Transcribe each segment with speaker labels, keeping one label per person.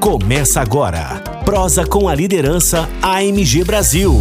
Speaker 1: Começa agora. Prosa com a liderança AMG Brasil.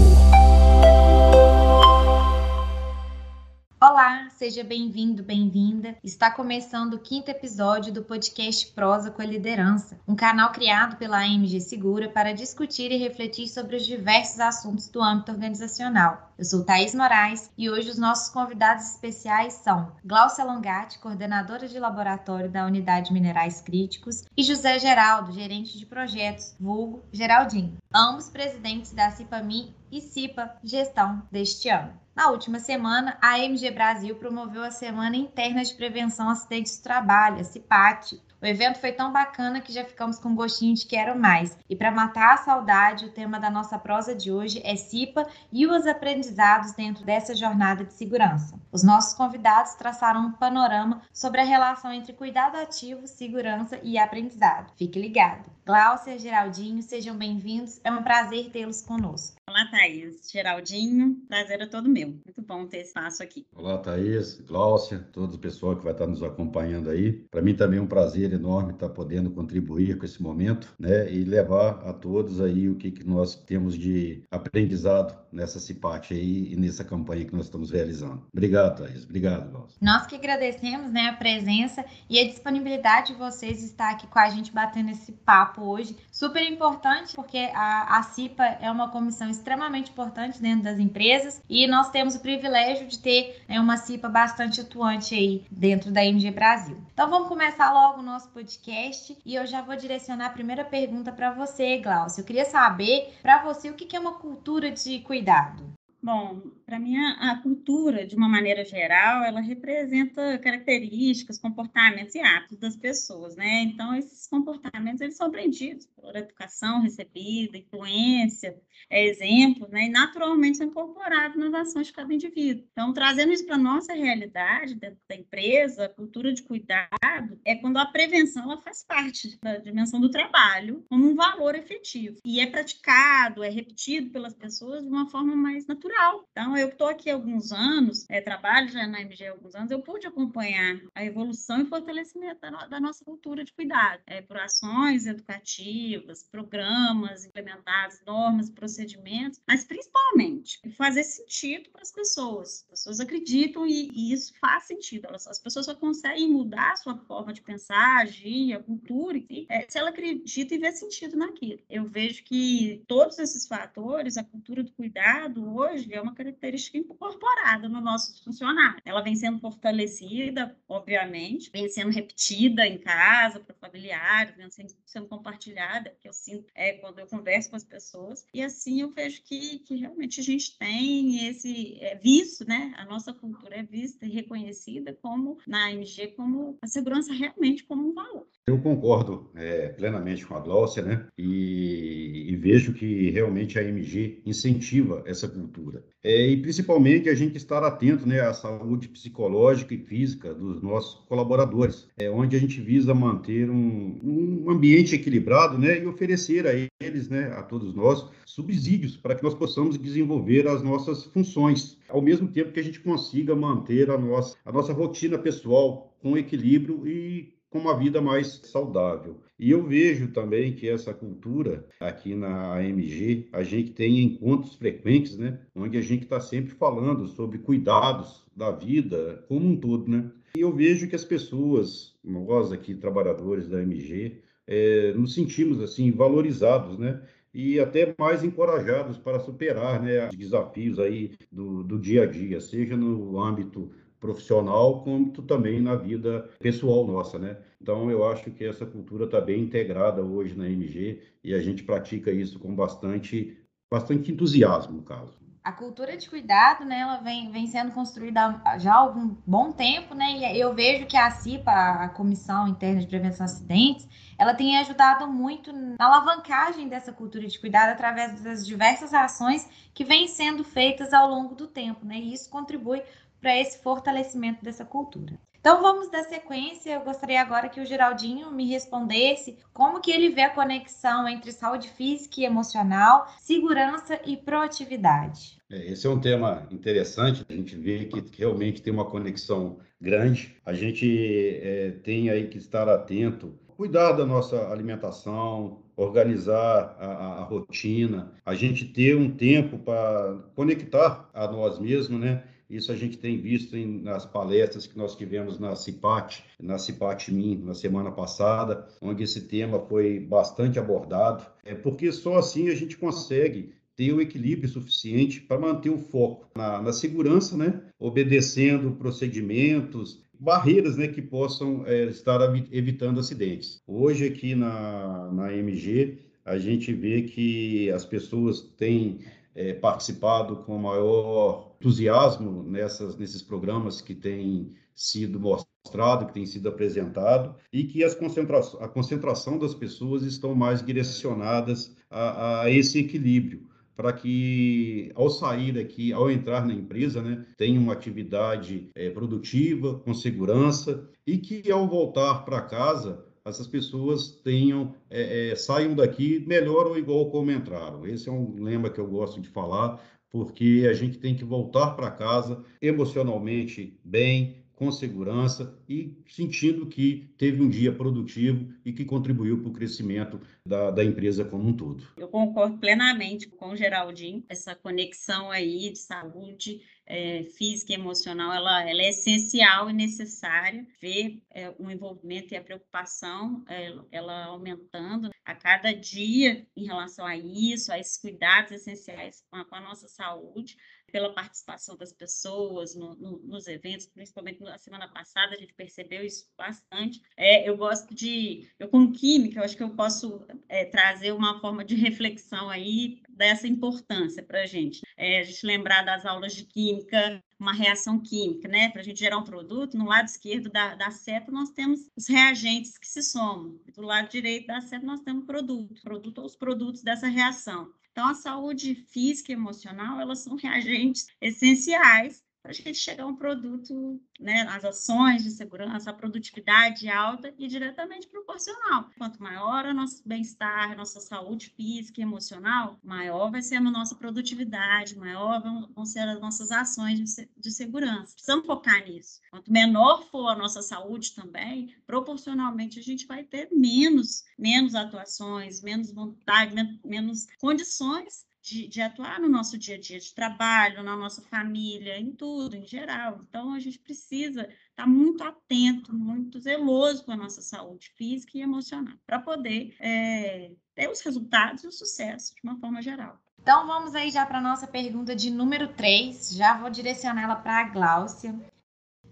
Speaker 2: Olá, seja bem-vindo, bem-vinda. Está começando o quinto episódio do podcast Prosa com a Liderança, um canal criado pela AMG Segura para discutir e refletir sobre os diversos assuntos do âmbito organizacional. Eu sou Thaís Moraes e hoje os nossos convidados especiais são Glaucia Longatti, coordenadora de laboratório da Unidade Minerais Críticos, e José Geraldo, gerente de projetos, vulgo Geraldinho, ambos presidentes da CIPAMI e CIPA Gestão deste ano. Na última semana, a AMG Brasil promoveu a Semana Interna de Prevenção a Acidentes de Trabalho, a CIPAT. O evento foi tão bacana que já ficamos com gostinho de quero mais. E para matar a saudade, o tema da nossa prosa de hoje é CIPA e os aprendizados dentro dessa jornada de segurança. Os nossos convidados traçaram um panorama sobre a relação entre cuidado ativo, segurança e aprendizado. Fique ligado. Gláucia, Geraldinho, sejam bem-vindos. É um prazer tê-los conosco.
Speaker 3: Olá, Thaís. Geraldinho, prazer é todo meu. Muito bom ter espaço aqui.
Speaker 4: Olá, Thaís, Gláucia, todo o pessoal que vai estar nos acompanhando aí. Para mim também é um prazer enorme estar podendo contribuir com esse momento, né, e levar a todos aí o que, que nós temos de aprendizado nessa CIPAT aí e nessa campanha que nós estamos realizando. Obrigado, Thaís. Obrigado, Gláucia.
Speaker 2: Nós que agradecemos, né, a presença e a disponibilidade de vocês estar aqui com a gente batendo esse papo hoje. Super importante, porque a, a CIPA é uma comissão extremamente importante dentro das empresas e nós temos o privilégio de ter né, uma CIPA bastante atuante aí dentro da MG Brasil. Então vamos começar logo o nosso podcast e eu já vou direcionar a primeira pergunta para você, Glaucio. Eu queria saber para você o que é uma cultura de cuidado.
Speaker 3: Bom, para mim a, cultura, de uma maneira geral, ela representa características, comportamentos e hábitos das pessoas, né? Então esses comportamentos eles são aprendidos por educação recebida, influência, é, exemplos, né? E naturalmente são incorporados nas ações de cada indivíduo. Então trazendo isso para nossa realidade dentro da empresa, a cultura de cuidado é quando a prevenção ela faz parte da dimensão do trabalho como um valor efetivo e é praticado, é repetido pelas pessoas de uma forma mais natural. Então, eu estou aqui há alguns anos, é, trabalho já na MG há alguns anos, eu pude acompanhar a evolução e fortalecimento da, no, da nossa cultura de cuidado, é, por ações educativas, programas implementados, normas, procedimentos, mas principalmente fazer sentido para as pessoas. As pessoas acreditam e, e isso faz sentido. Elas, as pessoas só conseguem mudar a sua forma de pensar, agir, a cultura, e, é, se ela acredita e vê sentido naquilo. Eu vejo que todos esses fatores, a cultura do cuidado, hoje, é uma característica incorporada no nosso funcionário. Ela vem sendo fortalecida, obviamente, vem sendo repetida em casa, para familiares, vem sendo, sendo compartilhada, que eu sinto é, quando eu converso com as pessoas. E assim eu vejo que, que realmente a gente tem esse é, visto, né? A nossa cultura é vista e reconhecida como, na AMG, como a segurança realmente como um valor.
Speaker 4: Eu concordo é, plenamente com a Glócia, né? E, e, vejo que realmente a AMG incentiva essa cultura. É, e principalmente a gente estar atento né, à saúde psicológica e física dos nossos colaboradores, é, onde a gente visa manter um, um ambiente equilibrado né, e oferecer a eles, né, a todos nós, subsídios para que nós possamos desenvolver as nossas funções, ao mesmo tempo que a gente consiga manter a nossa, a nossa rotina pessoal com equilíbrio e com uma vida mais saudável. E eu vejo também que essa cultura aqui na AMG, a gente tem encontros frequentes, né, onde a gente está sempre falando sobre cuidados da vida como um todo, né? E eu vejo que as pessoas, nós aqui trabalhadores da AMG, é, nos sentimos assim valorizados, né? E até mais encorajados para superar né, os desafios aí do, do dia a dia, seja no âmbito profissional, quanto também na vida pessoal nossa, né? Então, eu acho que essa cultura está bem integrada hoje na MG e a gente pratica isso com bastante, bastante entusiasmo, no caso.
Speaker 2: A cultura de cuidado, né, ela vem, vem sendo construída já há algum bom tempo, né, e eu vejo que a CIPA, a Comissão Interna de Prevenção de Acidentes, ela tem ajudado muito na alavancagem dessa cultura de cuidado através das diversas ações que vêm sendo feitas ao longo do tempo, né, e isso contribui para esse fortalecimento dessa cultura. Então vamos dar sequência. Eu gostaria agora que o Geraldinho me respondesse como que ele vê a conexão entre saúde física e emocional, segurança e proatividade.
Speaker 4: É, esse é um tema interessante. A gente vê que realmente tem uma conexão grande. A gente é, tem aí que estar atento cuidar da nossa alimentação, organizar a, a, a, rotina, a gente ter um tempo para conectar a nós mesmos, né? Isso a gente tem visto em, nas palestras que nós tivemos na CIPAT, na CIPAT MIN, na semana passada, onde esse tema foi bastante abordado. É porque só assim a gente consegue ter o equilíbrio suficiente para manter o foco na, na segurança, né? obedecendo procedimentos, barreiras né, que possam é, estar evitando acidentes. Hoje, aqui na, na MG, a gente vê que as pessoas têm é, participado com maior entusiasmo nessas, nesses programas que têm sido mostrado, que têm sido apresentado, e que as concentra a concentração das pessoas estão mais direcionadas a, a esse equilíbrio para que, ao sair daqui, ao entrar na empresa, né, tenha uma atividade é, produtiva, com segurança, e que, ao voltar para casa, essas pessoas tenham é, é, saiam daqui melhor ou igual como entraram. Esse é um lema que eu gosto de falar, porque a gente tem que voltar para casa emocionalmente bem, com segurança e sentindo que teve um dia produtivo e que contribuiu para o crescimento da, da, empresa como um todo.
Speaker 3: Eu concordo plenamente com o Geraldinho, essa conexão aí de saúde é, física e emocional, ela, ela, é essencial e necessária, ver é, o envolvimento e a preocupação, é, ela aumentando a cada dia em relação a isso, a esses cuidados essenciais com a, com a nossa saúde, pela participação das pessoas no, no, nos eventos, principalmente na semana passada, a gente percebeu isso bastante. É, eu gosto de, eu como química, eu acho que eu posso é, trazer uma forma de reflexão aí dessa importância para a gente. É, a gente lembrar das aulas de química, uma reação química, né? Para a gente gerar um produto, no lado esquerdo da, da seta nós temos os reagentes que se somam, do lado direito da seta nós temos o produto, produto ou os produtos dessa reação. Então, a saúde física e emocional, elas são reagentes essenciais para a gente chegar a um produto, né, as ações de segurança, a produtividade alta e diretamente proporcional. Quanto maior o nosso bem-estar, nossa saúde física e emocional, maior vai ser a nossa produtividade, maior vão ser as nossas ações de, segurança. Precisamos focar nisso. Quanto menor for a nossa saúde também, proporcionalmente a gente vai ter menos, menos atuações, menos vontade, menos condições de, de, atuar no nosso dia a dia de trabalho, na nossa família, em tudo, em geral. Então, a gente precisa estar muito atento, muito zeloso com a nossa saúde física e emocional, para poder é, ter os resultados e o sucesso de uma forma geral.
Speaker 2: Então, vamos aí já para a nossa pergunta de número 3. Já vou direcionar ela para a Gláucia.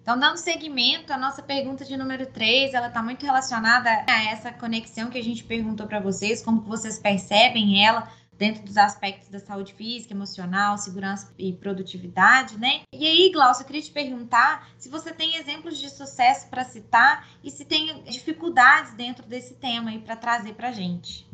Speaker 2: Então, dando seguimento, a nossa pergunta de número 3, ela está muito relacionada a essa conexão que a gente perguntou para vocês, como vocês percebem ela dentro dos aspectos da saúde física, emocional, segurança e produtividade, né? E aí, Glaucia, eu queria te perguntar se você tem exemplos de sucesso para citar e se tem dificuldades dentro desse tema aí para trazer para a gente.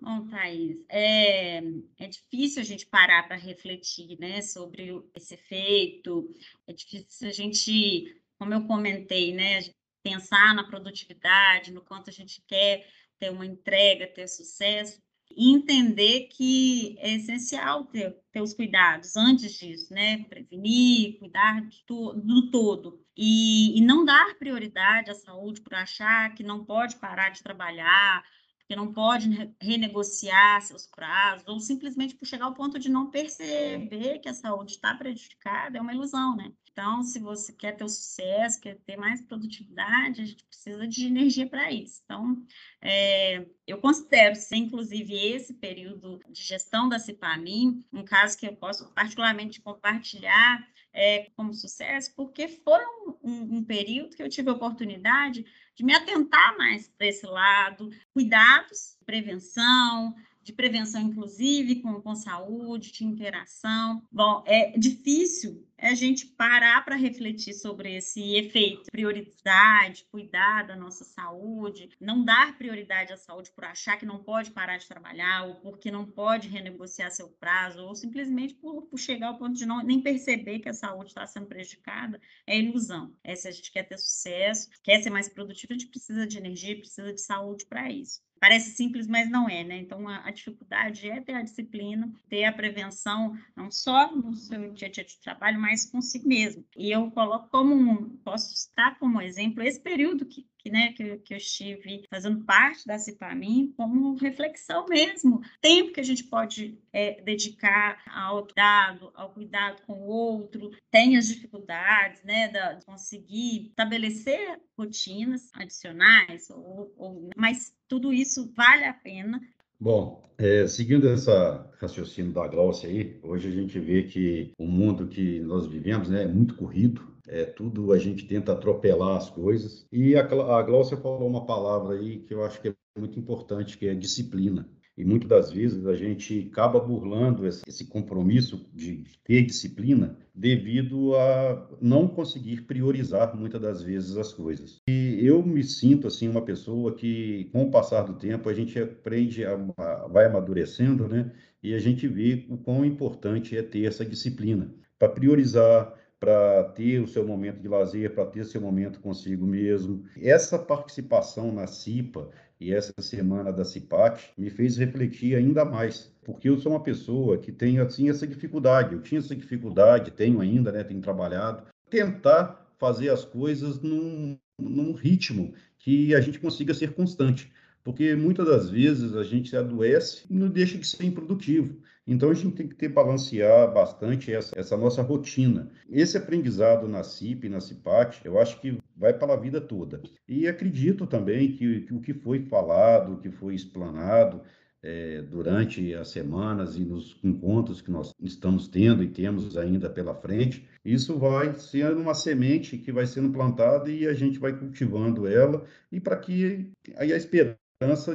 Speaker 3: Bom, Thaís, é, é difícil a gente parar para refletir né, sobre esse efeito, é difícil a gente, como eu comentei, né, pensar na produtividade, no quanto a gente quer ter uma entrega, ter sucesso, e entender que é essencial ter, ter os cuidados antes disso, né? Prevenir, cuidar do, do todo. E, e não dar prioridade à saúde por achar que não pode parar de trabalhar, que não pode renegociar seus prazos, ou simplesmente por chegar ao ponto de não perceber que a saúde está prejudicada, é uma ilusão, né? Então, se você quer ter o sucesso, quer ter mais produtividade, a gente precisa de energia para isso. Então, é, eu considero, inclusive, esse período de gestão da CIPAMIN, um caso que eu posso particularmente compartilhar é, como sucesso, porque foi um, um, um período que eu tive a oportunidade de me atentar mais para esse lado, cuidados, prevenção, de prevenção, inclusive, com, com saúde, de interação. Bom, é difícil a gente parar para refletir sobre esse efeito, prioridade, cuidar da nossa saúde, não dar prioridade à saúde por achar que não pode parar de trabalhar, ou porque não pode renegociar seu prazo, ou simplesmente por, por chegar ao ponto de não nem perceber que a saúde está sendo prejudicada, é ilusão. É, se a gente quer ter sucesso, quer ser mais produtivo, a gente precisa de energia, precisa de saúde para isso. Parece simples, mas não é, né? Então, a, a, dificuldade é ter a disciplina, ter a prevenção, não só no seu dia a dia de trabalho, mas mais consigo mesmo. E eu coloco como, posso citar como exemplo esse período que, que, né, que, que eu estive fazendo parte da CIPAMIN como reflexão mesmo. Tempo que a gente pode é, dedicar ao cuidado, ao cuidado com o outro, tem as dificuldades, né, de conseguir estabelecer rotinas adicionais, ou, ou, mas tudo isso vale a pena
Speaker 4: Bom, é, seguindo essa raciocínio da Glaucia aí, hoje a gente vê que o mundo que nós vivemos né, é muito corrido, é tudo a gente tenta atropelar as coisas. E a, a Glaucia falou uma palavra aí que eu acho que é muito importante, que é disciplina. E muitas das vezes a gente acaba burlando esse compromisso de ter disciplina devido a não conseguir priorizar muitas das vezes as coisas. E eu me sinto assim uma pessoa que, com o passar do tempo, a gente aprende, a, a, vai amadurecendo, né? E a gente vê o quão importante é ter essa disciplina para priorizar, para ter o seu momento de lazer, para ter seu momento consigo mesmo. Essa participação na CIPA e essa semana da CIPAC me fez refletir ainda mais, porque eu sou uma pessoa que tem assim essa dificuldade. Eu tinha essa dificuldade, tenho ainda, né, tenho trabalhado, tentar fazer as coisas num, num ritmo que a gente consiga ser constante porque muitas das vezes a gente adoece e não deixa de ser improdutivo. Então a gente tem que ter balancear bastante essa, essa nossa rotina. Esse aprendizado na CIP, na CIPAC, eu acho que vai para a vida toda. E acredito também que, que o que foi falado, o que foi explanado, é, durante as semanas e nos encontros que nós estamos tendo e temos ainda pela frente, isso vai ser uma semente que vai sendo plantada e a gente vai cultivando ela e para que aí a esperança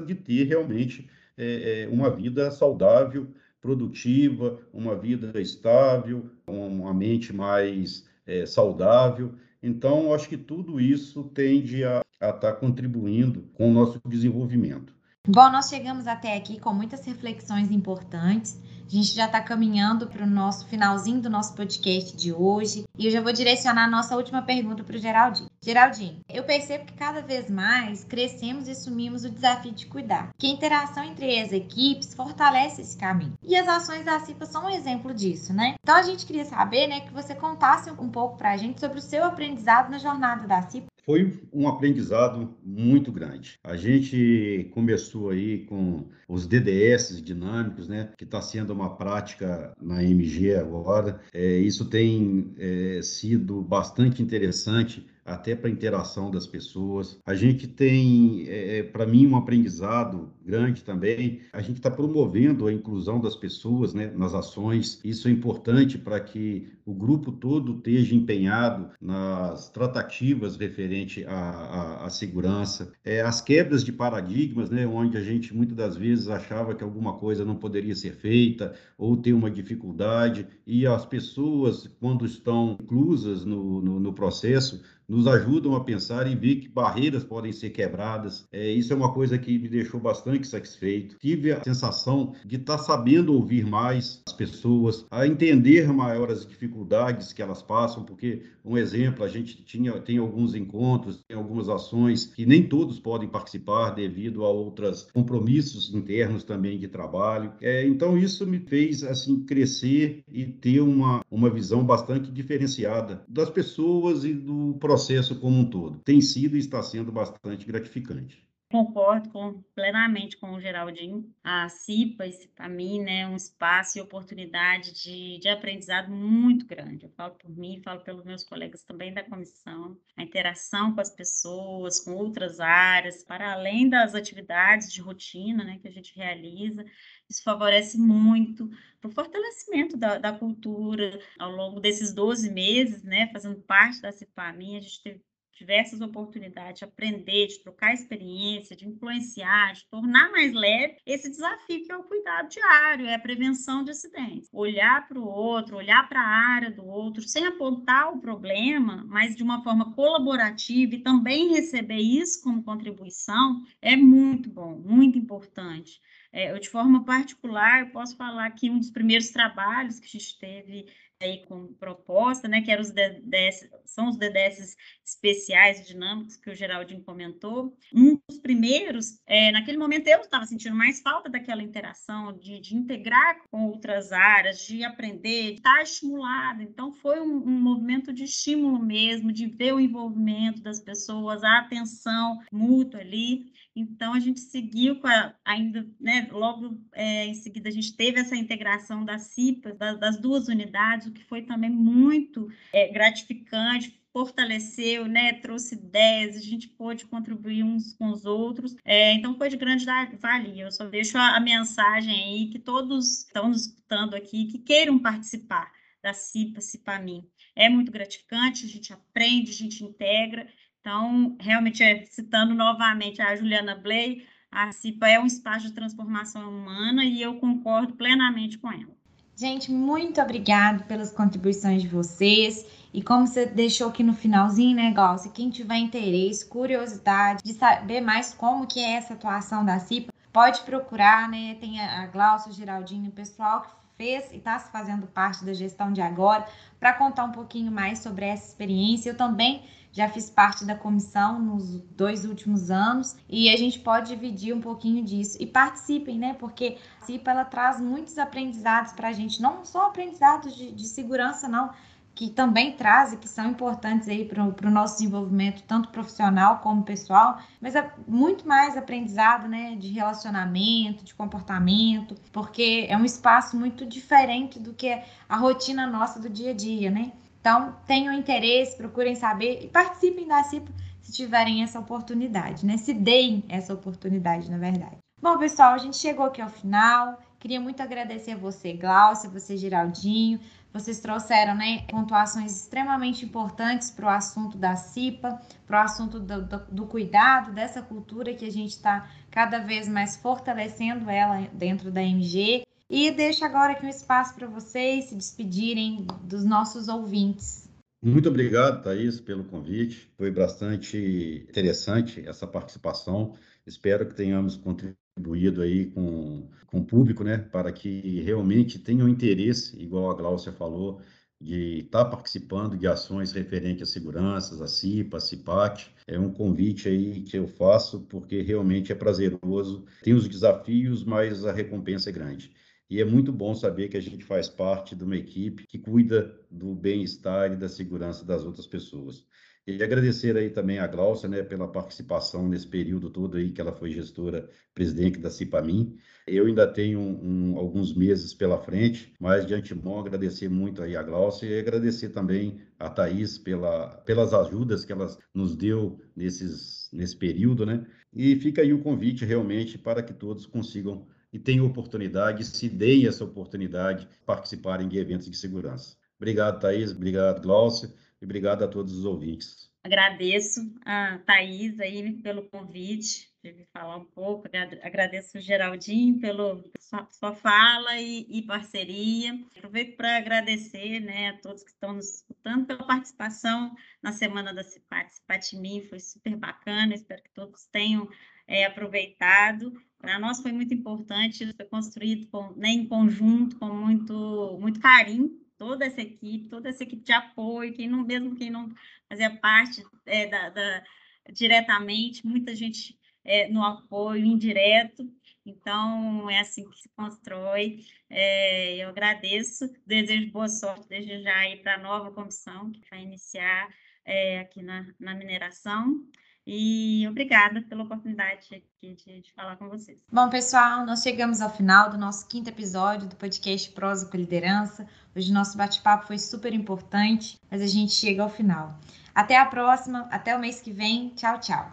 Speaker 4: de ter realmente é, uma vida saudável, produtiva, uma vida estável, uma mente mais é, saudável. Então, acho que tudo isso tende a estar tá contribuindo com o nosso desenvolvimento.
Speaker 2: Bom, nós chegamos até aqui com muitas reflexões importantes. A gente já está caminhando para o nosso finalzinho do nosso podcast de hoje. E eu já vou direcionar a nossa última pergunta para o Geraldinho. Geraldinho, eu percebo que cada vez mais crescemos e assumimos o desafio de cuidar. Que a interação entre as equipes fortalece esse caminho. E as ações da CIPA são um exemplo disso, né? Então a gente queria saber, né, que você contasse um pouco para a gente sobre o seu aprendizado na jornada da CIPA
Speaker 4: foi um aprendizado muito grande. A gente começou aí com os DDS dinâmicos, né, que está sendo uma prática na MG agora. É, isso tem é, sido bastante interessante até para a interação das pessoas. A gente tem, é, é para mim, um aprendizado grande também. A gente está promovendo a inclusão das pessoas né, nas ações. Isso é importante para que o grupo todo esteja empenhado nas tratativas referente à, à, à segurança. É, as quebras de paradigmas, né, onde a gente muitas das vezes achava que alguma coisa não poderia ser feita ou tem uma dificuldade, e as pessoas, quando estão inclusas no, no, no processo, nos ajudam a pensar e ver que barreiras podem ser quebradas. É, isso é uma coisa que me deixou bastante satisfeito. Tive a sensação de estar tá sabendo ouvir mais as pessoas, a entender maior as dificuldades que elas passam, porque, um exemplo, a gente tinha, tem alguns encontros, tem algumas ações que nem todos podem participar devido a outros compromissos internos também de trabalho. É, então, isso me fez assim crescer e ter uma, uma visão bastante diferenciada das pessoas e do processo processo como um todo. Tem sido e está sendo bastante gratificante.
Speaker 3: Concordo com, plenamente com o Geraldinho. A CIPA, para mim, né, é um espaço e oportunidade de, de aprendizado muito grande. Eu falo por mim, falo pelos meus colegas também da comissão. A interação com as pessoas, com outras áreas, para além das atividades de rotina né, que a gente realiza, isso favorece muito para o fortalecimento da, da, cultura. Ao longo desses 12 meses, né, fazendo parte da CIPAMI, a gente teve diversas oportunidades de aprender, de trocar experiência, de influenciar, de tornar mais leve esse desafio que é o cuidado diário, é a prevenção de acidentes. Olhar para o outro, olhar para a área do outro, sem apontar o problema, mas de uma forma colaborativa e também receber isso como contribuição, é muito bom, muito importante. É, eu, de forma particular, eu posso falar que um dos primeiros trabalhos que a gente teve aí com proposta, né, que eram os DDS, são os DDS especiais dinâmicos que o Geraldinho comentou. Um dos primeiros, é, naquele momento eu estava sentindo mais falta daquela interação, de, de, integrar com outras áreas, de aprender, de estar estimulado. Então, foi um, um movimento de estímulo mesmo, de ver o envolvimento das pessoas, a atenção mútua ali. Então, a gente seguiu com a, ainda, né, logo é, em seguida, a gente teve essa integração das CIPAs, das, das duas unidades, que foi também muito é, gratificante, fortaleceu, né, trouxe ideias, a gente pôde contribuir uns com os outros, é, então foi de grande valia. Eu só deixo a, a mensagem aí que todos estão nos escutando aqui, que queiram participar da CIPA, CIPAMIM. É muito gratificante, a gente aprende, a gente integra, então, realmente, é, citando novamente a Juliana Bley, a CIPA é um espaço de transformação humana e eu concordo plenamente com ela.
Speaker 2: Gente, muito obrigada pelas contribuições de vocês. E como você deixou aqui no finalzinho, né, quem tiver interesse, curiosidade de saber mais como que é essa atuação da CIPA, pode procurar, né? Tem a Glaucia, o Geraldinho, o pessoal que fez e está se fazendo parte da gestão de agora, para contar um pouquinho mais sobre essa experiência. Eu também já fiz parte da comissão nos dois últimos anos e a gente pode dividir um pouquinho disso. E participem, né? Porque a CIPA ela traz muitos aprendizados para a gente, não só aprendizados de, de segurança, não que também traz e que são importantes aí para o nosso desenvolvimento, tanto profissional como pessoal, mas é muito mais aprendizado, né, de relacionamento, de comportamento, porque é um espaço muito diferente do que a rotina nossa do dia a dia, né? Então, tenham interesse, procurem saber e participem da CIPA se tiverem essa oportunidade, né? Se deem essa oportunidade, na verdade. Bom, pessoal, a gente chegou aqui ao final. Queria muito agradecer a você, Glaucia, você, Geraldinho. Vocês trouxeram né, pontuações extremamente importantes para o assunto da CIPA, para o assunto do, do, do, cuidado dessa cultura que a gente está cada vez mais fortalecendo ela dentro da MG. E deixo agora aqui um espaço para vocês se despedirem dos nossos ouvintes.
Speaker 4: Muito obrigado, Thaís, pelo convite. Foi bastante interessante essa participação. Espero que tenhamos contribuído aí com, com o público, né, para que realmente tenham interesse, igual a Gláucia falou, de estar participando de ações referentes à segurança, à CIPA, à CIPAC. É um convite aí que eu faço porque realmente é prazeroso. Tem os desafios, mas a recompensa é grande. E é muito bom saber que a gente faz parte de uma equipe que cuida do bem-estar e da segurança das outras pessoas. E agradecer aí também a Glaucia, né, pela participação nesse período todo aí que ela foi gestora, presidente da CIPAMIM. Eu ainda tenho um, alguns meses pela frente, mas de antemão agradecer muito aí a Glaucia e agradecer também a Thaís pela, pelas ajudas que ela nos deu nesses, nesse período, né? E fica aí o convite realmente para que todos consigam e tenham oportunidade, se deem essa oportunidade, participarem de eventos de segurança. Obrigado, Thaís, obrigado, Glaucia, e obrigado a todos os ouvintes.
Speaker 3: Agradeço a Thaís aí pelo convite, de falar um pouco, agradeço o Geraldinho pela sua, sua, fala e, e, parceria. Aproveito para agradecer né, a todos que estão nos escutando pela participação na Semana da Cipat, Cipatimim, foi super bacana, espero que todos tenham é, aproveitado. Para nós foi muito importante, foi construído com, né, em conjunto, com muito, muito carinho, toda essa equipe, toda essa equipe de apoio, quem não, mesmo quem não fazia parte é, da, da, diretamente, muita gente é, no apoio indireto, então é assim que se constrói. É, eu agradeço, desejo boa sorte desde já aí para a nova comissão que vai iniciar é, aqui na, na mineração. E obrigada pela oportunidade de, de, de, falar com vocês.
Speaker 2: Bom, pessoal, nós chegamos ao final do nosso quinto episódio do podcast Prosa com Liderança. Hoje nosso bate-papo foi super importante, mas a gente chega ao final. Até a próxima, até o mês que vem. Tchau, tchau.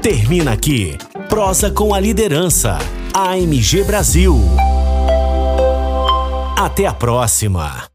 Speaker 1: Termina aqui Prosa com a Liderança, AMG Brasil. Até a próxima.